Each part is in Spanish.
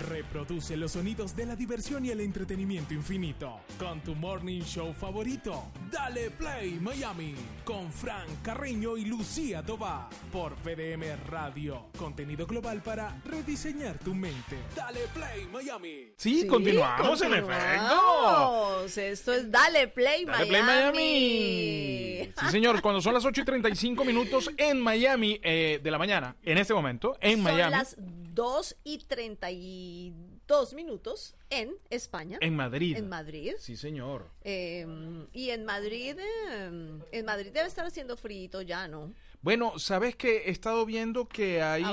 Reproduce los sonidos de la diversión y el entretenimiento infinito con tu morning show favorito. Dale Play Miami con Frank Carreño y Lucía Toba por PDM Radio. Contenido global para rediseñar tu mente. Dale Play Miami. Sí, continuamos, en efecto. Esto es Dale Play Dale Miami. Play Miami. Sí, señor, cuando son las 8 y 35 minutos en Miami eh, de la mañana, en este momento, en Son Miami. las 2 y 32 minutos en España. En Madrid. En Madrid. Sí, señor. Eh, y en Madrid, eh, en Madrid debe estar haciendo frío ya, ¿no? Bueno, sabes que he estado viendo que hay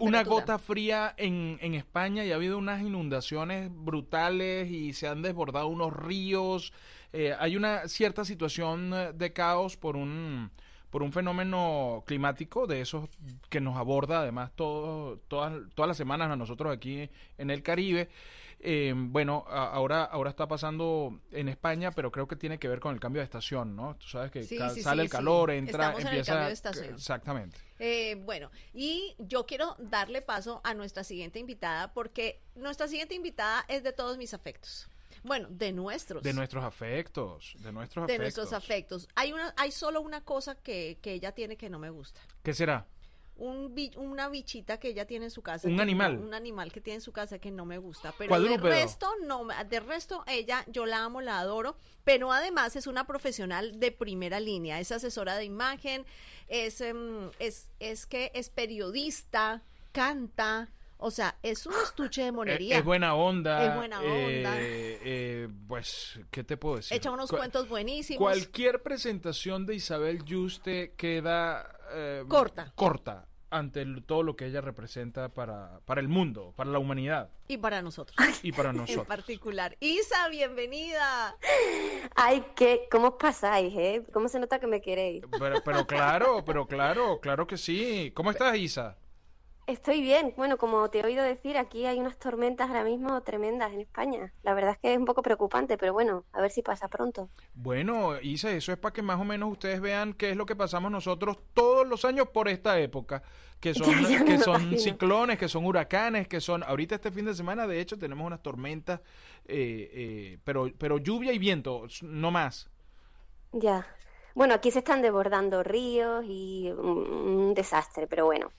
una gota fría en, en España y ha habido unas inundaciones brutales y se han desbordado unos ríos. Eh, hay una cierta situación eh, de caos por un por un fenómeno climático de esos que nos aborda además todo, todas, todas las semanas a nosotros aquí en el Caribe. Eh, bueno, a- ahora, ahora está pasando en España, pero creo que tiene que ver con el cambio de estación, ¿no? Tú sabes que Sí, ca- sí, sale sí, el calor, entra, Estamos en el empieza... cambio de estación. Exactamente. Eh, bueno, y yo quiero darle paso a nuestra siguiente invitada porque nuestra siguiente invitada es de todos mis afectos. Bueno, de nuestros. De nuestros afectos, de nuestros de afectos. nuestros afectos. Hay una, hay solo una cosa que, que ella tiene que no me gusta. ¿Qué será? Un una bichita que ella tiene en su casa. Un que animal. un animal que tiene en su casa que no me gusta. Pero de resto, no, de resto, ella, yo la amo, la adoro. Pero además es una profesional de primera línea. Es asesora de imagen, es, em, es, es que es periodista, canta. O sea, es un estuche de Eh, monería. Es buena onda. Es buena onda. eh, eh, pues, ¿qué te puedo decir? Echa unos Cu- cuentos buenísimos. Cualquier presentación de Isabel Yuste queda... eh, Corta. Corta ante el- todo lo que ella representa para, para el mundo, para la humanidad Y para nosotros. y para en nosotros. particular. Isa, bienvenida. Ay, ¿qué? ¿Cómo os pasáis, eh? ¿Cómo se nota que me queréis? Pero, pero claro, pero claro, claro que sí. ¿Cómo estás, Isa? Estoy bien. Bueno, como te he oído decir, aquí hay unas tormentas ahora mismo tremendas en España. La verdad es que es un poco preocupante, pero bueno, a ver si pasa pronto. Bueno, Isa, eso es para que más o menos ustedes vean qué es lo que pasamos nosotros todos los años por esta época, que son, que son ciclones, que son huracanes, que son, ahorita este fin de semana, de hecho, tenemos unas tormentas, eh, eh, pero, pero lluvia y viento, no más. Ya. Bueno, aquí se están desbordando ríos y un, un desastre, pero bueno.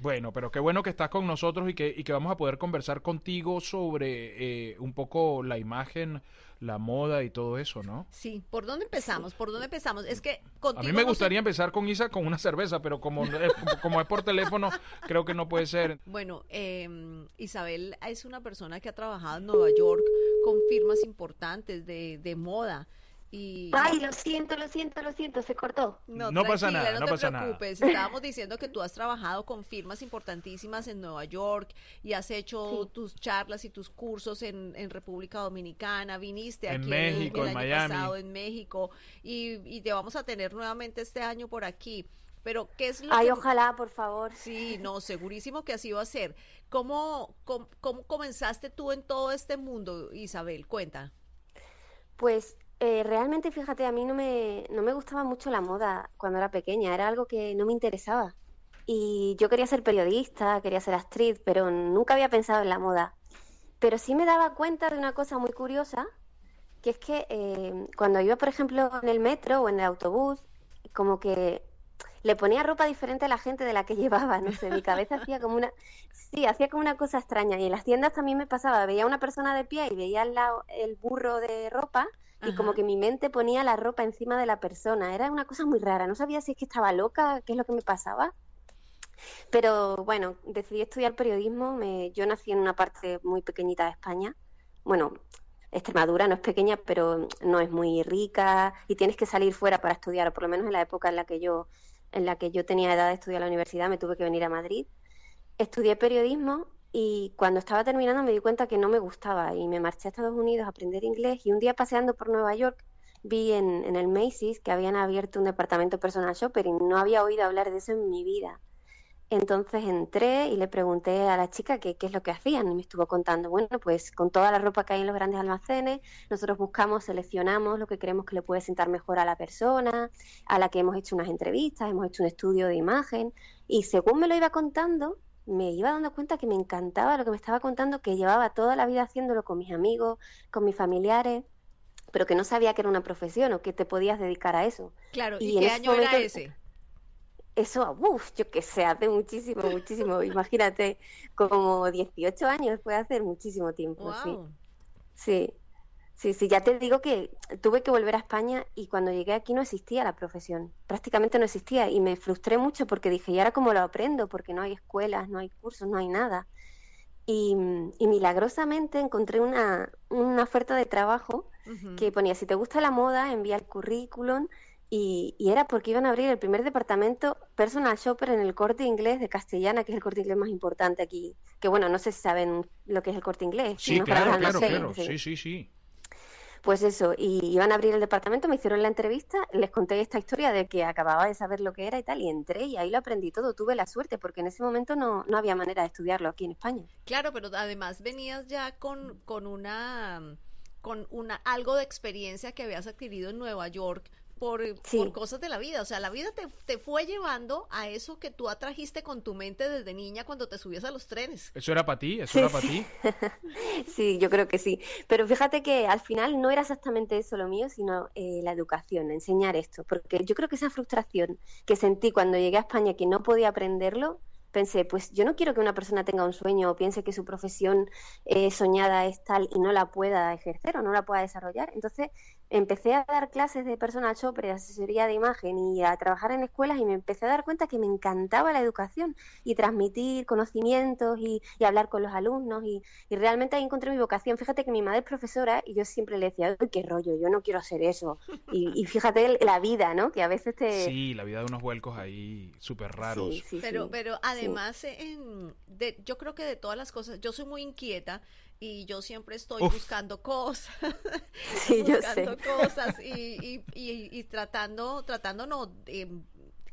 Bueno, pero qué bueno que estás con nosotros y que, y que vamos a poder conversar contigo sobre eh, un poco la imagen, la moda y todo eso, ¿no? Sí, ¿por dónde empezamos? ¿Por dónde empezamos? Es que A contigo mí me no gustaría empezar con Isa con una cerveza, pero como, es- como es por teléfono, creo que no puede ser. Bueno, eh, Isabel es una persona que ha trabajado en Nueva York con firmas importantes de, de moda. Y Ay, lo siento, lo siento, lo siento, se cortó. No pasa tranquila, nada, no, no te pasa nada. preocupes. Estábamos diciendo que tú has trabajado con firmas importantísimas en Nueva York y has hecho Sí. tus charlas y tus cursos en, en República Dominicana. Viniste En aquí México, el, en año Miami. pasado en México y, y te vamos a tener nuevamente este año por aquí. Pero, ¿qué es lo Ay, que- ojalá, por favor. Sí, no, segurísimo que así va a ser. ¿Cómo, cómo, cómo comenzaste tú en todo este mundo, Isabel? Cuenta. Pues eh, realmente, fíjate, a mí no me, no me gustaba mucho la moda cuando era pequeña, era algo que no me interesaba. Y yo quería ser periodista, quería ser actriz, pero nunca había pensado en la moda. Pero sí me daba cuenta de una cosa muy curiosa, que es que eh, cuando iba, por ejemplo, en el metro o en el autobús, como que le ponía ropa diferente a la gente de la que llevaba, no sé, mi cabeza hacía como una, sí, hacía como una cosa extraña. Y en las tiendas también me pasaba, veía una persona de pie y veía al lado el burro de ropa y como que mi mente ponía la ropa encima de la persona. Era una cosa muy rara, no sabía si es que estaba loca, qué es lo que me pasaba. Pero bueno, decidí estudiar periodismo. Me, yo nací en una parte muy pequeñita de España. Bueno, Extremadura no es pequeña, pero no es muy rica y tienes que salir fuera para estudiar, o por lo menos en la época en la que yo, en la que yo tenía edad de estudiar a la universidad, me tuve que venir a Madrid. Estudié periodismo y cuando estaba terminando me di cuenta que no me gustaba y me marché a Estados Unidos a aprender inglés y un día paseando por Nueva York vi en, el Macy's que habían abierto un departamento personal shopper y no había oído hablar de eso en mi vida. Entonces entré y le pregunté a la chica qué es lo que hacían y me estuvo contando, bueno, pues con toda la ropa que hay en los grandes almacenes, nosotros buscamos, seleccionamos lo que creemos que le puede sentar mejor a la persona, a la que hemos hecho unas entrevistas, hemos hecho un estudio de imagen y según me lo iba contando, me iba dando cuenta que me encantaba lo que me estaba contando, que llevaba toda la vida haciéndolo con mis amigos, con mis familiares, pero que no sabía que era una profesión o que te podías dedicar a eso. Claro, ¿y, qué año era ese? Eso, uff, yo que sé, hace muchísimo, muchísimo. Imagínate, como 18 años puede hacer muchísimo tiempo. Sí. sí, sí, sí, ya te digo que tuve que volver a España y cuando llegué aquí no existía la profesión, prácticamente no existía y me frustré mucho porque dije, ¿y ahora cómo lo aprendo? Porque no hay escuelas, no hay cursos, no hay nada. Y, milagrosamente encontré una, una oferta de trabajo que ponía, si te gusta la moda, envía el currículum y, era porque iban a abrir el primer departamento personal shopper en el corte inglés de Castellana, que es el corte inglés más importante aquí. Que bueno, no sé si saben lo que es el corte inglés. Sí, claro, claro, claro. Sí, sí, sí. Pues eso, y iban a abrir el departamento, me hicieron la entrevista, les conté esta historia de que acababa de saber lo que era y tal, y entré y ahí lo aprendí todo. Tuve la suerte porque en ese momento no, no había manera de estudiarlo aquí en España. Claro, pero además venías ya con, con una con una algo de experiencia que habías adquirido en Nueva York por, por, cosas de la vida. O sea, la vida te, te, fue llevando a eso que tú atrajiste con tu mente desde niña cuando te subías a los trenes. ¿Eso era para ti? ¿Eso era para ti? sí, yo creo que sí. Pero fíjate que al final no era exactamente eso lo mío, sino eh, la educación, enseñar esto. Porque yo creo que esa frustración que sentí cuando llegué a España que no podía aprenderlo, pensé, pues yo no quiero que una persona tenga un sueño o piense que su profesión eh, soñada es tal y no la pueda ejercer o no la pueda desarrollar. Entonces empecé a dar clases de personal shopper, de asesoría de imagen y a trabajar en escuelas y me empecé a dar cuenta que me encantaba la educación y transmitir conocimientos y, hablar con los alumnos y, realmente ahí encontré mi vocación. Fíjate que mi madre es profesora y yo siempre le decía, ¡ay, qué rollo! Yo no quiero hacer eso. Y, fíjate la vida, ¿no? Que a veces te... Sí, la vida de unos vuelcos ahí súper raros. pero, pero además, en, de, yo creo que de todas las cosas, yo soy muy inquieta y yo siempre estoy buscando cosas, buscando cosas y, y, y, tratando, tratando no, em,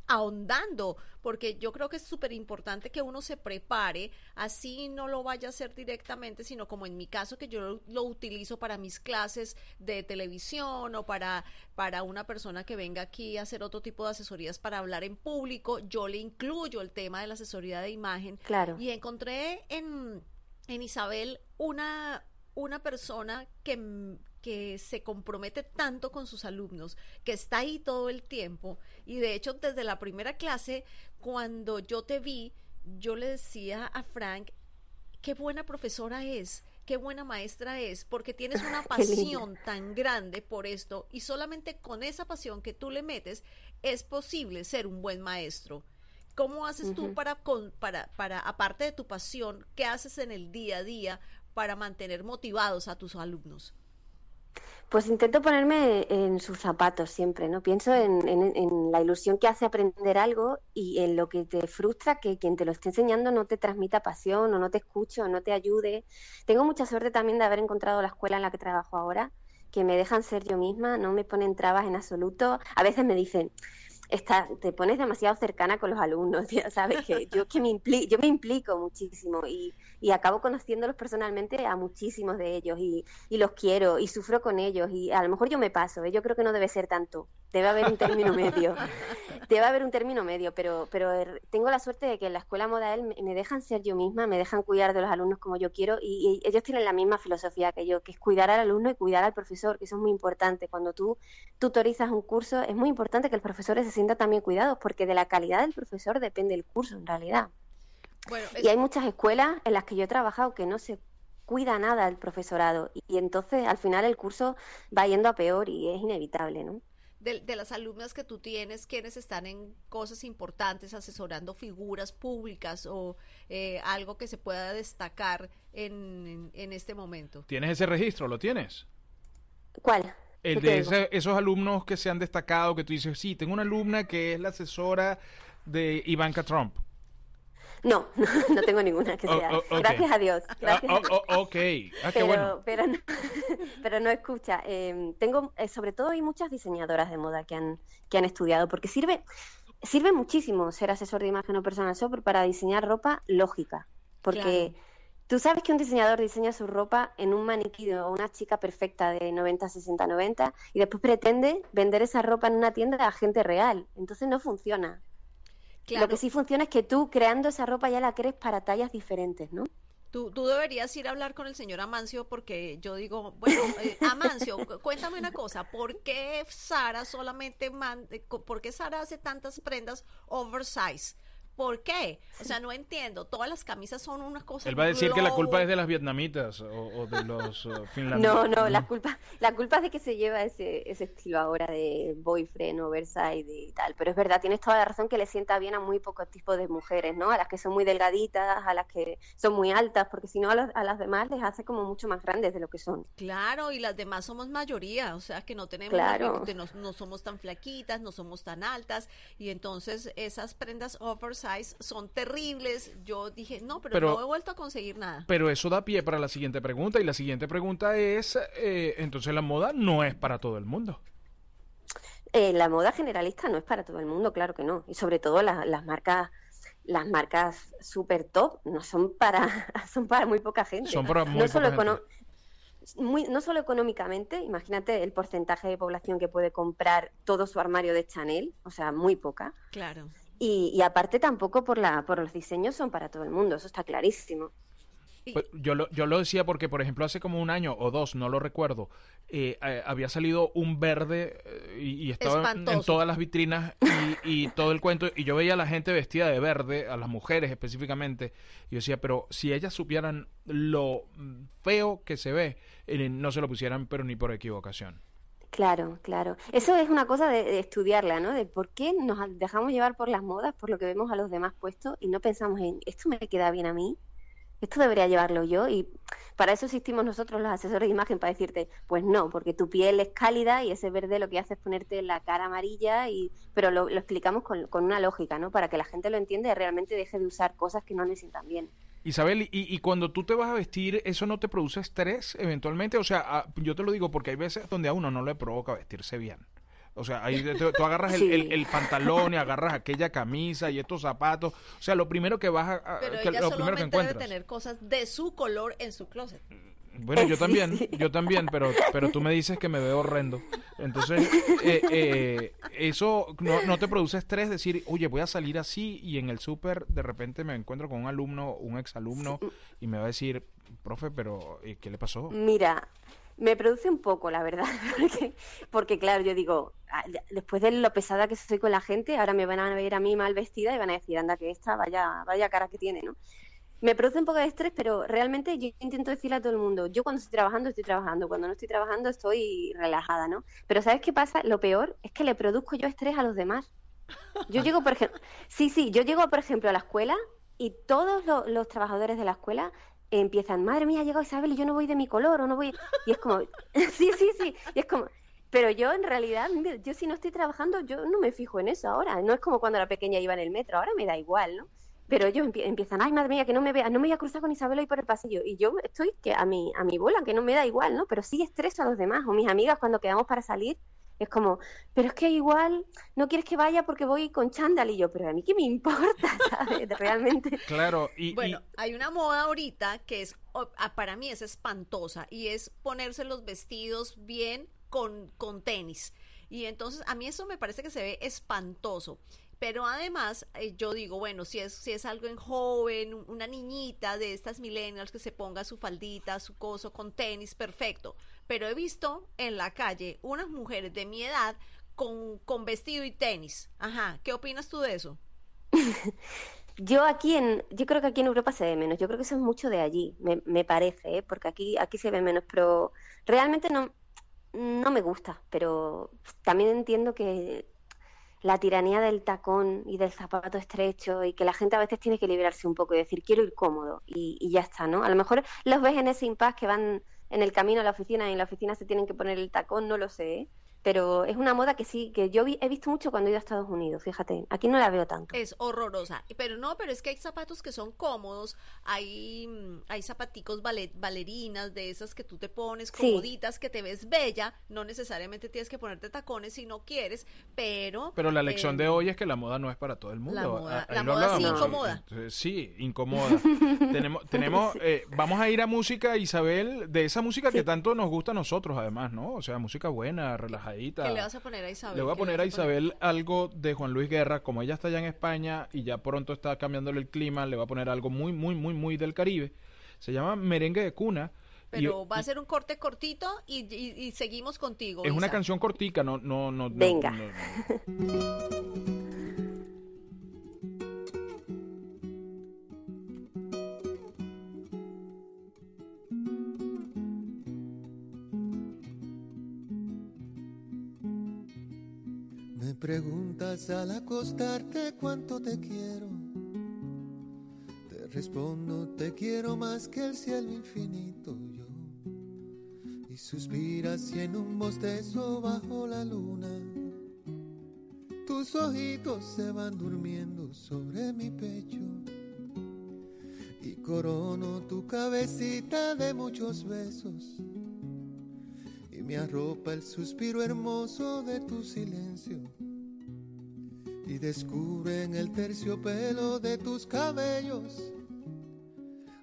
ahondando, porque yo creo que es súper importante que uno se prepare, así no lo vaya a hacer directamente, sino como en mi caso que yo lo, utilizo para mis clases de televisión o para, para una persona que venga aquí a hacer otro tipo de asesorías para hablar en público, yo le incluyo el tema de la asesoría de imagen. Claro. Y encontré en en Isabel una, una persona que, que se compromete tanto con sus alumnos, que está ahí todo el tiempo. Y de hecho, desde la primera clase, cuando yo te vi, yo le decía a Frank, qué buena profesora es, qué buena maestra es, porque tienes una pasión tan grande por esto y solamente con esa pasión que tú le metes es posible ser un buen maestro. ¿Cómo haces tú para, para, para, aparte de tu pasión, qué haces en el día a día para mantener motivados a tus alumnos? Pues intento ponerme en sus zapatos siempre, ¿no? Pienso en, la ilusión que hace aprender algo y en lo que te frustra que quien te lo esté enseñando no te transmita pasión o no te escuche o no te ayude. Tengo mucha suerte también de haber encontrado la escuela en la que trabajo ahora, que me dejan ser yo misma, no me ponen trabas en absoluto. A veces me dicen, está, te pones demasiado cercana con los alumnos, ya sabes que yo que me yo me implico muchísimo y, y, acabo conociéndolos personalmente a muchísimos de ellos y, y, los quiero y sufro con ellos y a lo mejor yo me paso, ¿eh? yo creo que no debe ser tanto, debe haber un término medio, debe haber un término medio, pero, pero er, tengo la suerte de que en la escuela modal me, dejan ser yo misma, me dejan cuidar de los alumnos como yo quiero y, ellos tienen la misma filosofía que yo, que es cuidar al alumno y cuidar al profesor, que eso es muy importante. Cuando tú tutorizas un curso es muy importante que el profesor se sienta también cuidados, porque de la calidad del profesor depende el curso en realidad. Y hay muchas escuelas en las que yo he trabajado que no se cuida nada el profesorado y, entonces al final el curso va yendo a peor y es inevitable, ¿no? De, las alumnas que tú tienes, quienes están en cosas importantes, asesorando figuras públicas o eh, algo que se pueda destacar en, en, este momento. ¿Tienes ese registro? ¿Lo tienes? ¿Cuál? El de esos alumnos que se han destacado, que tú dices, sí, tengo una alumna que es la asesora de Ivanka Trump. No, no, tengo ninguna que sea. Gracias a Dios. Gracias ok, ah, pero, bueno. pero, no, pero no escucha. Em, tengo, eh, sobre todo, hay muchas diseñadoras de moda que han, que han estudiado, porque sirve, sirve muchísimo ser asesor de imagen o personal shopper para diseñar ropa lógica. Porque Tú sabes que un diseñador diseña su ropa en un maniquí o una chica perfecta de 90, 60, 90 y después pretende vender esa ropa en una tienda a gente real. Entonces no funciona. Claro. Lo que sí funciona es que tú creando esa ropa ya la crees para tallas diferentes, ¿no? Tú, tú deberías ir a hablar con el señor Amancio porque yo digo, bueno, eh, Amancio, cu- cuéntame una cosa, ¿por qué Sara solamente man- eh, por qué Sara hace tantas prendas oversize? ¿Por qué? O sea, no entiendo. Todas las camisas son una cosa. Él va a decir que la culpa es de las vietnamitas o, o de los uh, No, finlandeses. no, la culpa, la culpa es de que se lleva ese, ese estilo ahora de boyfriend, oversize y tal. Pero es verdad, tienes toda la razón que le sienta bien a muy pocos tipos de mujeres, ¿no? A las que son muy delgaditas, a las que son muy altas, porque si no a, las- a las demás les hace como mucho más grandes de lo que son. Claro, y las demás somos mayoría, o sea que no tenemos, Claro. de- no, no somos tan flaquitas, no somos tan altas, y entonces esas prendas oversize son terribles. Yo dije, no, pero, Pero- no he vuelto a conseguir nada. Pero eso da pie para la siguiente pregunta y la siguiente pregunta es, eh, entonces la moda no es para todo el mundo. Eh, la moda generalista no es para todo el mundo, claro que no. Y sobre todo la- las marcas, las marcas super top no son para, son para muy poca gente. Son para muy no solo poca econo- muy- no solo económicamente, imagínate el porcentaje de población que puede comprar todo su armario de Chanel, o sea, muy poca. Claro. Y, y aparte tampoco por la, por los diseños son para todo el mundo, eso está clarísimo. Pues, yo, lo, yo lo decía porque, por ejemplo, hace como un año o dos, no lo recuerdo, eh, eh, había salido un verde eh, y, y estaba en, todas las vitrinas y, y todo el cuento, y yo veía a la gente vestida de verde, a las mujeres específicamente, y yo decía, pero si ellas supieran lo feo que se ve, eh, no se lo pusieran, pero ni por equivocación. Claro, claro. Eso es una cosa de, de estudiarla, ¿no? De por qué nos dejamos llevar por las modas, por lo que vemos a los demás puestos y no pensamos en, ¿esto me queda bien a mí? ¿Esto debería llevarlo yo? Y para eso existimos nosotros los asesores de imagen, para decirte, pues no, porque tu piel es cálida y ese verde lo que hace es ponerte la cara amarilla, y pero lo, lo explicamos con, con una lógica, ¿no? Para que la gente lo entienda y realmente deje de usar cosas que no le sientan bien. Isabel, y, y cuando tú te vas a vestir, ¿eso no te produce estrés eventualmente? O sea, ah, yo te lo digo porque hay veces donde a uno no le provoca vestirse bien. O sea, ahí te- tú agarras el, Sí. el- el pantalón y agarras aquella camisa y estos zapatos. O sea, lo primero que vas a... a- Pero que- ella lo primero que debe tener cosas de su color en su closet. Bueno, yo también, sí. yo también, pero, pero tú me dices que me veo horrendo. Entonces, eh, eh, eso no, no te produce estrés decir, oye, voy a salir así y en el súper de repente me encuentro con un alumno, un exalumno y me va a decir, profe, pero eh, ¿qué le pasó? Mira, me produce un poco, la verdad, porque, porque claro, yo digo, ah, después de lo pesada que soy con la gente, ahora me van a ver a mí mal vestida y van a decir, anda, que esta, vaya, vaya cara que tiene, ¿no? Me produce un poco de estrés, pero realmente yo intento decirle a todo el mundo, yo cuando estoy trabajando, estoy trabajando, cuando no estoy trabajando, estoy relajada, ¿no? Pero ¿sabes qué pasa? Lo peor es que le produzco yo estrés a los demás. Yo llego, por ejemplo, sí, sí, yo llego, por ejemplo, a la escuela y todos lo- los trabajadores de la escuela empiezan, madre mía, ha llegado Isabel y yo no voy de mi color o no voy... Y es como, sí, sí, sí, y es como... Pero yo en realidad, yo si no estoy trabajando, yo no me fijo en eso ahora. No es como cuando era pequeña iba en el metro, ahora me da igual, ¿no? Pero ellos empie- empiezan, ay, madre mía, que no me vea, no me voy a cruzar con Isabel hoy por el pasillo. Y yo estoy que a mi, a mi bola, que no me da igual, ¿no? Pero sí estreso a los demás. O mis amigas cuando quedamos para salir, es como, pero es que igual no quieres que vaya porque voy con chándal. Y yo, pero a mí qué me importa, ¿sabes? Realmente. Claro, y, y- Bueno, hay una moda ahorita que es, para mí es espantosa y es ponerse los vestidos bien con, con tenis. Y entonces a mí eso me parece que se ve espantoso. Pero además, eh, yo digo, bueno, si es, si es algo en joven, un- una niñita de estas millennials que se ponga su faldita, su coso con tenis, perfecto. Pero he visto en la calle unas mujeres de mi edad con, con vestido y tenis. Ajá, ¿qué opinas tú de eso? Yo aquí en, yo creo que aquí en Europa se ve menos. Yo creo que eso es mucho de allí, me, me parece, ¿eh? porque aquí, aquí se ve menos, pero realmente no, no me gusta. Pero también entiendo que la tiranía del tacón y del zapato estrecho y que la gente a veces tiene que liberarse un poco y decir quiero ir cómodo y, ya está, ¿no? A lo mejor los ves en ese impasse que van en el camino a la oficina y en la oficina se tienen que poner el tacón, no lo sé, ¿eh? Pero es una moda que sí, que yo vi- he visto mucho cuando he ido a Estados Unidos, fíjate, aquí no la veo tanto. Es horrorosa. Pero no, pero es que hay zapatos que son cómodos, hay, mm, hay zapaticos ballet, bailarinas de esas que tú te pones Sí. comoditas, que te ves bella, no necesariamente tienes que ponerte tacones si no quieres, pero... pero la lección eh, de hoy es que la moda no es para todo el mundo. La moda- la moda sí incomoda. Eh, Sí, incomoda. tenemos, tenemos, eh, vamos a ir a música, Isabel, de esa música que tanto nos gusta a nosotros, además, ¿no? O sea, música buena, relajada. Relajadita. ¿Qué le vas a poner a Isabel? Le voy a ¿Qué poner a poner? Isabel algo de Juan Luis Guerra, como ella está allá en España y ya pronto está cambiándole el clima, le voy a poner algo muy, muy, muy, muy del Caribe. Se llama Merengue de Cuna. y- Pero va a ser un corte cortito y, y- y seguimos contigo. es una canción cortica, no, no, no. no- Venga. no- no. Me preguntas al acostarte cuánto te quiero. Te respondo, te quiero más que el cielo infinito yo. Y suspiras y en un bostezo bajo la luna. Tus ojitos se van durmiendo sobre mi pecho. Y corono tu cabecita de muchos besos y me arropa el suspiro hermoso de tu silencio y descubre en el terciopelo de tus cabellos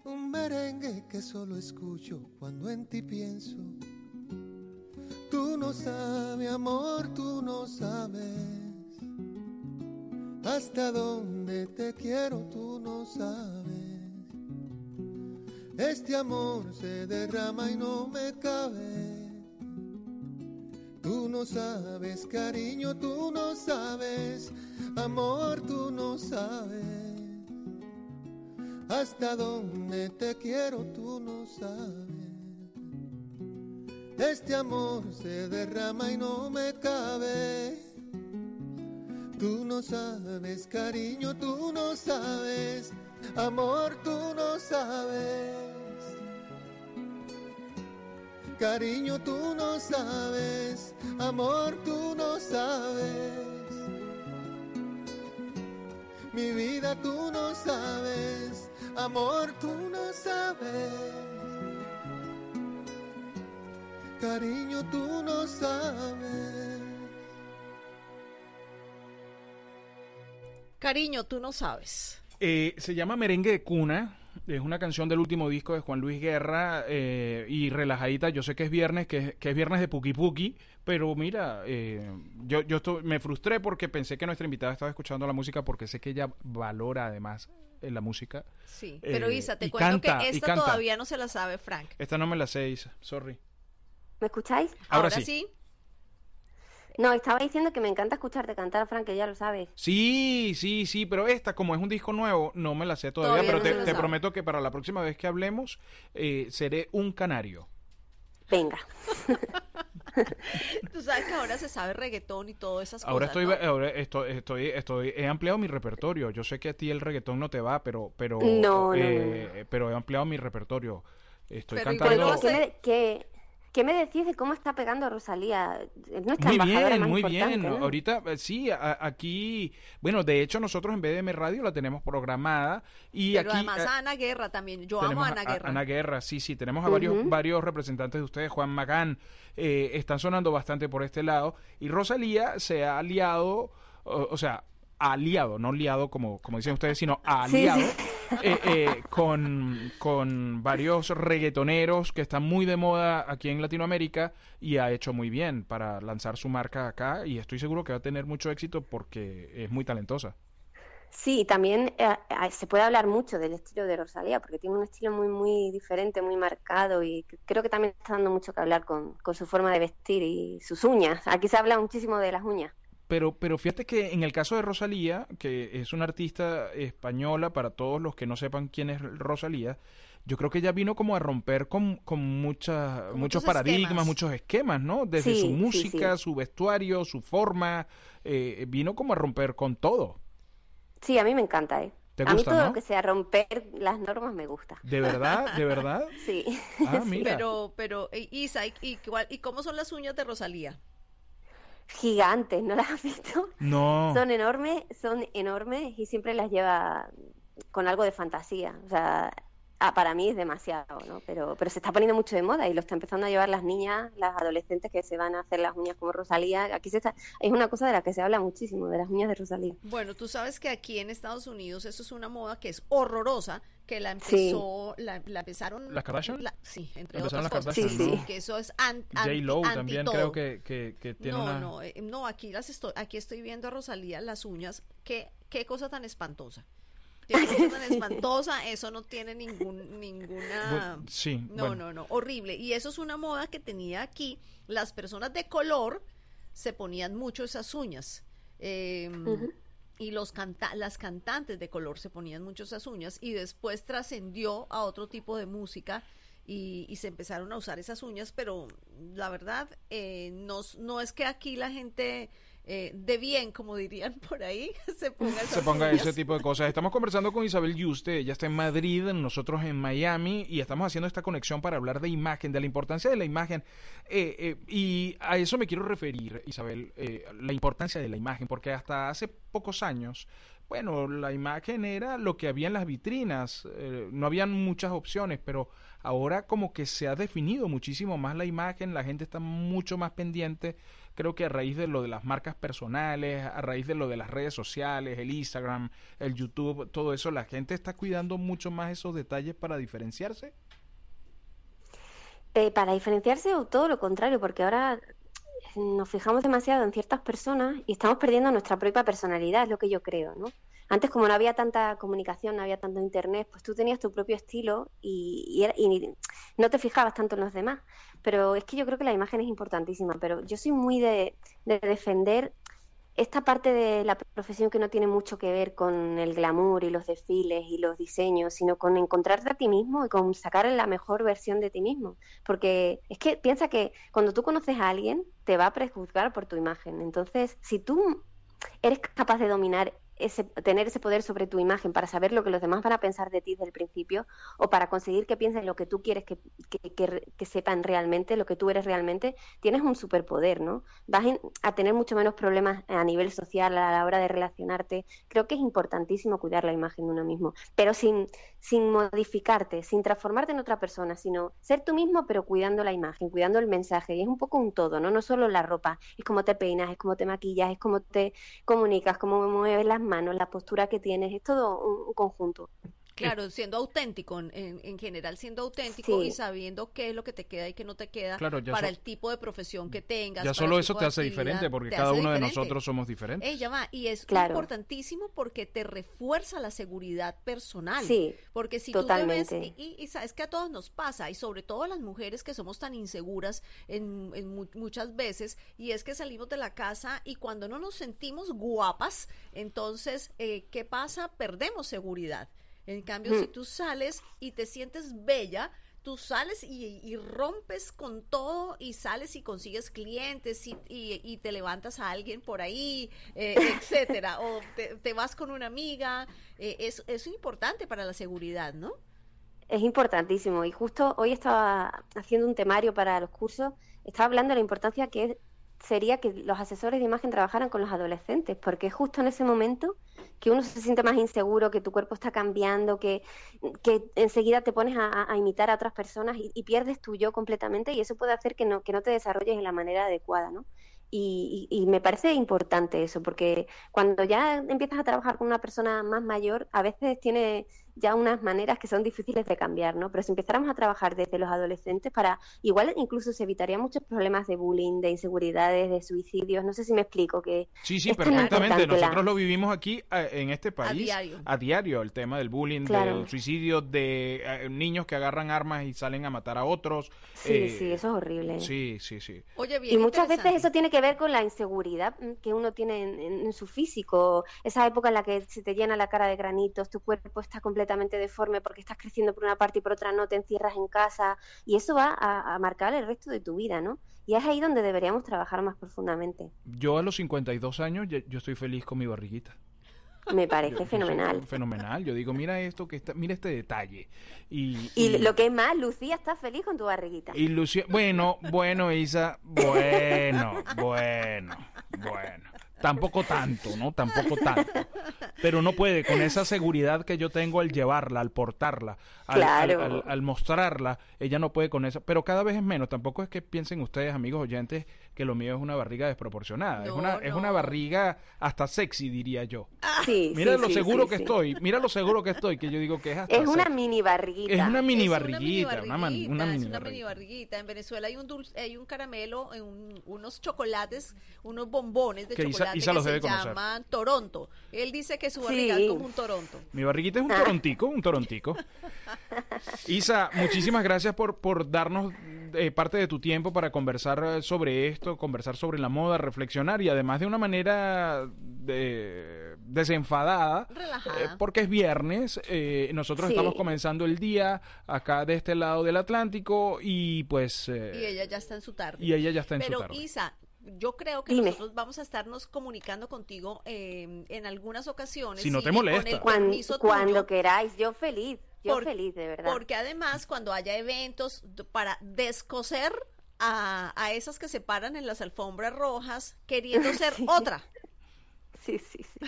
un merengue que solo escucho cuando en ti pienso. Tú no sabes, amor, tú no sabes hasta dónde te quiero, tú no sabes. Este amor se derrama y no me cabe. Tú no sabes, cariño, tú no sabes, amor, tú no sabes. Hasta dónde te quiero, tú no sabes. Este amor se derrama y no me cabe. Tú no sabes, cariño, tú no sabes, amor, tú no sabes. Cariño, tú no sabes, amor, tú no sabes. Mi vida, tú no sabes, amor, tú no sabes. Cariño, tú no sabes. Cariño, tú no sabes. Eh, se llama Merengue de Cuna. Es una canción del último disco de Juan Luis Guerra eh, y relajadita. Yo sé que es viernes, que, es- que es viernes de Puki Puki, pero mira, eh, yo, yo me frustré porque pensé que nuestra invitada estaba escuchando la música porque sé que ella valora además eh, la música. Sí. Eh, Pero Isa, te cuento canta, que esta todavía no se la sabe Frank. Esta no me la sé, Isa, sorry. ¿Me escucháis? Ahora Ahora, sí. sí. No, estaba diciendo que me encanta escucharte cantar, Frank, que ya lo sabes. Sí, sí, sí, pero esta, como es un disco nuevo, no me la sé todavía, Todavía pero no te, te prometo que para la próxima vez que hablemos eh, seré un canario. Venga. Tú sabes que ahora se sabe reggaetón y todas esas Ahora cosas. estoy, ¿no? ahora estoy, estoy, estoy, he ampliado mi repertorio. Yo sé que a ti el reggaetón no te va, pero, pero, No, no, eh, pero he ampliado mi repertorio. Estoy Pero igual cantando. no ¿Qué sé. me, qué, me decís de cómo está pegando Rosalía? Es nuestra Muy embajadora bien, más muy importante, bien. ¿no? Ahorita, eh, sí, a- aquí, bueno, de hecho nosotros en BDM Radio la tenemos programada y Pero aquí además eh, a Ana Guerra también. Yo amo a Ana Guerra. Ana Guerra, sí, sí, tenemos a varios, varios representantes de ustedes, Juan Magán, eh, están sonando bastante por este lado y Rosalía se ha aliado, o, o sea, aliado, no liado como, como dicen ustedes, sino aliado sí. eh, eh, con, con varios reggaetoneros que están muy de moda aquí en Latinoamérica y ha hecho muy bien para lanzar su marca acá y estoy seguro que va a tener mucho éxito porque es muy talentosa. Sí, también eh, eh, se puede hablar mucho del estilo de Rosalía, porque tiene un estilo muy, muy diferente, muy marcado y creo que también está dando mucho que hablar con, con su forma de vestir y sus uñas. Aquí se habla muchísimo de las uñas. Pero, pero fíjate que en el caso de Rosalía, que es una artista española, para todos los que no sepan quién es Rosalía, yo creo que ella vino como a romper con, con muchas, Con muchos muchos paradigmas, esquemas. muchos esquemas, ¿no? Desde Sí, su música, sí. su vestuario, su forma, eh, vino como a romper con todo. Sí, a mí me encanta, ¿eh? ¿Te a mí gusta, todo no? lo que sea romper las normas me gusta. ¿De verdad? ¿De verdad? Sí. Ah, mira. Pero, pero, eh, Isa, ¿y, ¿y cómo son las uñas de Rosalía? Gigantes, ¿no las has visto? No. Son enormes, son enormes y siempre las lleva con algo de fantasía. O sea, ah, para mí es demasiado, ¿no? Pero, pero se está poniendo mucho de moda y lo está empezando a llevar las niñas, las adolescentes que se van a hacer las uñas como Rosalía. Aquí se está, es una cosa de la que se habla muchísimo, de las uñas de Rosalía. Bueno, tú sabes que aquí en Estados Unidos eso es una moda que es horrorosa, que la empezó, la, la empezaron... ¿Las Kardashian? la- sí, entre Empezaron otras las cosas. Kardashian, Sí, ¿no? que eso es an- J. Lo anti- también creo que, que, que tiene no, una... no, eh, no, aquí las estoy, aquí estoy viendo a Rosalía las uñas. Qué, qué cosa tan espantosa. Qué cosa tan espantosa. Eso no tiene ningún, ninguna. Bu- sí, No, bueno. no, no, horrible. Y eso es una moda que tenía aquí. Las personas de color se ponían mucho esas uñas. Eh, Y los canta las cantantes de color se ponían mucho esas uñas y después trascendió a otro tipo de música y, y se empezaron a usar esas uñas, pero la verdad eh, no, no es que aquí la gente eh, de bien, como dirían por ahí, se ponga se ese tipo de cosas. Estamos conversando con Isabel Yuste, ella está en Madrid, nosotros en Miami, y estamos haciendo esta conexión para hablar de imagen, de la importancia de la imagen. Eh, eh, y a eso me quiero referir, Isabel, eh, la importancia de la imagen, porque hasta hace pocos años, bueno, la imagen era lo que había en las vitrinas, eh, no habían muchas opciones, pero ahora como que se ha definido muchísimo más la imagen, la gente está mucho más pendiente, creo que a raíz de lo de las marcas personales, a raíz de lo de las redes sociales, el Instagram, el YouTube, todo eso, la gente está cuidando mucho más esos detalles para diferenciarse. Eh, para diferenciarse o todo lo contrario, porque ahora nos fijamos demasiado en ciertas personas y estamos perdiendo nuestra propia personalidad, es lo que yo creo, ¿no? Antes, como no había tanta comunicación, no había tanto internet, pues tú tenías tu propio estilo y, y y no te fijabas tanto en los demás. Pero es que yo creo que la imagen es importantísima, pero yo soy muy de, de defender esta parte de la profesión que no tiene mucho que ver con el glamour y los desfiles y los diseños, sino con encontrarte a ti mismo y con sacar la mejor versión de ti mismo. Porque es que piensa que cuando tú conoces a alguien, te va a prejuzgar por tu imagen. Entonces, si tú eres capaz de dominar ese, tener ese poder sobre tu imagen para saber lo que los demás van a pensar de ti desde el principio o para conseguir que piensen lo que tú quieres que, que, que- sepan realmente, lo que tú eres realmente, tienes un superpoder, ¿no? Vas a tener mucho menos problemas a nivel social a la hora de relacionarte. Creo que es importantísimo cuidar la imagen de uno mismo, pero sin, sin modificarte, sin transformarte en otra persona, sino ser tú mismo, pero cuidando la imagen, cuidando el mensaje. Y es un poco un todo, ¿no? No solo la ropa, es como te peinas, es como te maquillas, es como te comunicas, cómo mueves las manos, la postura que tienes, es todo un, un conjunto. Claro, siendo auténtico, en, en- en general siendo auténtico Sí. y sabiendo qué es lo que te queda y qué no te queda Claro, para so- el tipo de profesión que tengas. Ya solo eso te hace diferente, porque cada uno de nosotros somos diferentes. Ey, ya va, y es Claro. importantísimo porque te refuerza la seguridad personal. Sí, Porque si totalmente. tú te ves, y, y- y sabes que a todos nos pasa, y sobre todo a las mujeres que somos tan inseguras en, en mu- muchas veces, y es que salimos de la casa y cuando no nos sentimos guapas, entonces, eh, ¿qué pasa? Perdemos seguridad. En cambio, Mm. si tú sales y te sientes bella, tú sales y, y rompes con todo y sales y consigues clientes y, y- y te levantas a alguien por ahí, eh, etcétera, o te, te vas con una amiga, eh, es, es importante para la seguridad, ¿no? Es importantísimo y justo hoy estaba haciendo un temario para los cursos, estaba hablando de la importancia que es- sería que los asesores de imagen trabajaran con los adolescentes, porque es justo en ese momento que uno se siente más inseguro, que tu cuerpo está cambiando, que, que enseguida te pones a, a imitar a otras personas y, pierdes tu yo completamente y eso puede hacer que no, que no te desarrolles de la manera adecuada, ¿no? Y, y- y me parece importante eso, porque cuando ya empiezas a trabajar con una persona más mayor, a veces tiene ya unas maneras que son difíciles de cambiar, ¿no? Pero si empezáramos a trabajar desde los adolescentes, para igual incluso se evitarían muchos problemas de bullying, de inseguridades, de suicidios, no sé si me explico, que Sí, sí, perfectamente. la- Nosotros lo vivimos aquí eh, en este país diario. a diario, el tema del bullying, Claro. del suicidio, de eh, niños que agarran armas y salen a matar a otros. sí, eh, sí, eso es horrible. Sí, sí, sí. Oye, bien Y muchas veces eso tiene que ver con la inseguridad mm, que uno tiene en, en- en su físico, esa época en la que se te llena la cara de granitos, tu cuerpo está completamente deforme porque estás creciendo por una parte y por otra no, te encierras en casa y eso va a, a marcar el resto de tu vida, ¿no? Y es ahí donde deberíamos trabajar más profundamente. Yo a los 52 años, ya- yo estoy feliz con mi barriguita. Me parece yo fenomenal. Fenomenal. Yo digo, mira esto, que está, mira este detalle. Y, Y lo que es más, Lucía está feliz con tu barriguita. y Lucia- bueno, bueno, Isa, bueno, bueno, bueno. Tampoco tanto, ¿no? Tampoco tanto. Pero no puede, con esa seguridad que yo tengo al llevarla, al portarla, al, al- Claro. al- al mostrarla, ella no puede con eso. Pero cada vez es menos. Tampoco es que piensen ustedes, amigos oyentes, que lo mío es una barriga desproporcionada. es, No, una, es una barriga hasta sexy, diría yo. Sí, Mira sí, lo sí, seguro sí, que sí. estoy, mira lo seguro que estoy, que yo digo que es hasta Es una mini barriguita. Es una mini Es barriguita, una, man- barriguita, una es mini una barriguita. mini barriguita. En Venezuela hay un dulce, hay un caramelo, un- unos chocolates, unos bombones de Que Isa- chocolate Isa que los se debe conocer. llaman Toronto. Él dice que su Sí. barriga es como un Toronto. Mi barriguita es un torontico, un torontico. Isa, muchísimas gracias por, por darnos eh, parte de tu tiempo para conversar eh, sobre esto, conversar sobre la moda, reflexionar y además de una manera de- desenfadada. Relajada. eh, porque es viernes, eh, nosotros Sí. estamos comenzando el día acá de este lado del Atlántico y pues... eh, Y ella ya está en su tarde. y ella ya está en Pero su tarde. Isa, yo creo que Dime. nosotros vamos a estarnos comunicando contigo eh, en algunas ocasiones. Si no te con molesta. el cuando queráis, yo feliz, yo Por- feliz, de verdad. Porque además, cuando haya eventos para descoser a, a esas que se paran en las alfombras rojas queriendo ser otra. Sí, sí, sí.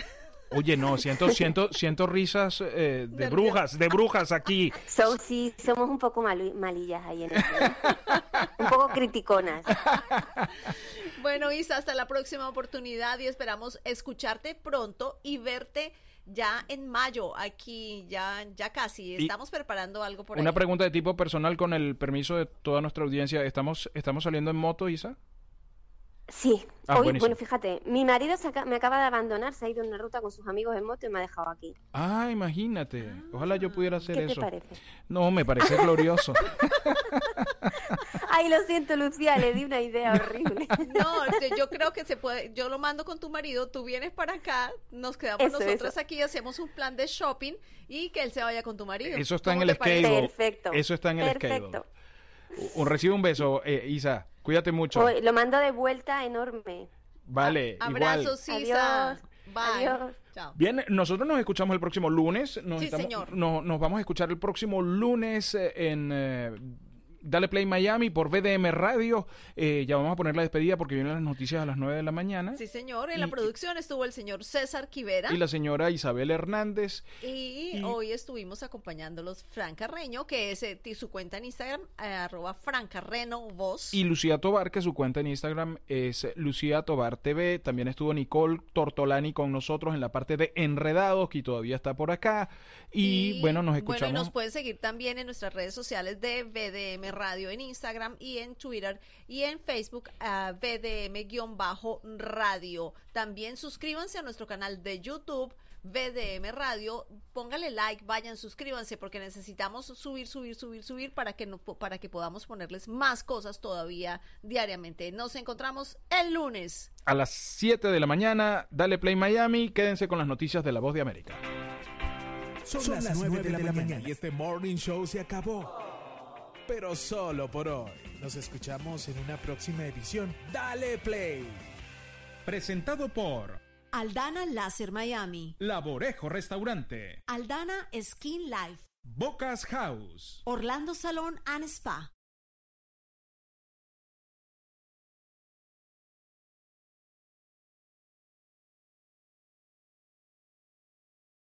Oye, no, siento, siento, siento risas eh, de brujas, de brujas aquí. So- sí, somos un poco malillas ahí en esto. un poco criticonas. Bueno, Isa, hasta la próxima oportunidad y esperamos escucharte pronto y verte ya en mayo aquí, ya, ya casi. Y- Estamos preparando algo por Una ahí. pregunta de tipo personal con el permiso de toda nuestra audiencia. ¿Estamos, estamos saliendo en moto, Isa? Sí, Ah, Hoy, buenísimo. bueno, fíjate, mi marido me acaba de abandonar, se ha ido en una ruta con sus amigos en moto y me ha dejado aquí. Ah, imagínate. Ojalá yo pudiera hacer ¿Qué te eso. parece? No, me parece glorioso. Ay, lo siento, Lucía, le di una idea horrible. No, yo creo que se puede, yo lo mando con tu marido, tú vienes para acá, nos quedamos Eso, nosotras eso. aquí, hacemos un plan de shopping y que él se vaya con tu marido. Eso está en ¿Cómo el schedule. Perfecto. Eso está en el Perfecto. Un recibe un beso, eh, Isa. Cuídate mucho. Hoy lo mando de vuelta enorme. Vale, igual. Abrazos, Isa. Adiós. Bye. Adiós. Chao. Bien, nosotros nos escuchamos el próximo lunes. Nos, Sí, estamos- señor. no- nos vamos a escuchar el próximo lunes eh, en eh, Dale Play Miami por VDM Radio. Eh, ya vamos a poner la despedida porque vienen las noticias a las 9 de la mañana. Sí, señor. En la producción estuvo el señor César Quivera. Y la señora Isabel Hernández. Y, Y- hoy estuvimos acompañándolos Fran Carreño, que es eh, su cuenta en Instagram, eh, arroba Fran Carreno Voz. Y Lucía Tobar, que su cuenta en Instagram es Lucía Tobar TV. También estuvo Nicole Tortolani con nosotros en la parte de Enredados, que todavía está por acá. Y, bueno, nos Bueno, y escuchamos. nos pueden seguir también en nuestras redes sociales de Radio en Instagram y en Twitter y en Facebook a VDM-radio. También suscríbanse a nuestro canal de YouTube. VDM Radio, póngale like, vayan, suscríbanse porque necesitamos subir, subir, subir, subir para que no, para que podamos ponerles más cosas todavía diariamente. Nos encontramos el lunes. A las 7 de la mañana, Dale Play Miami. Quédense con las noticias de La Voz de América. Son, las 9 de la, mañana y este morning show se acabó. Pero solo por hoy. Nos escuchamos en una próxima edición. Dale play. Presentado por Aldana Láser Miami. Laborejo Restaurante, Aldana Skin Life. Bocas House, Orlando Salón and Spa.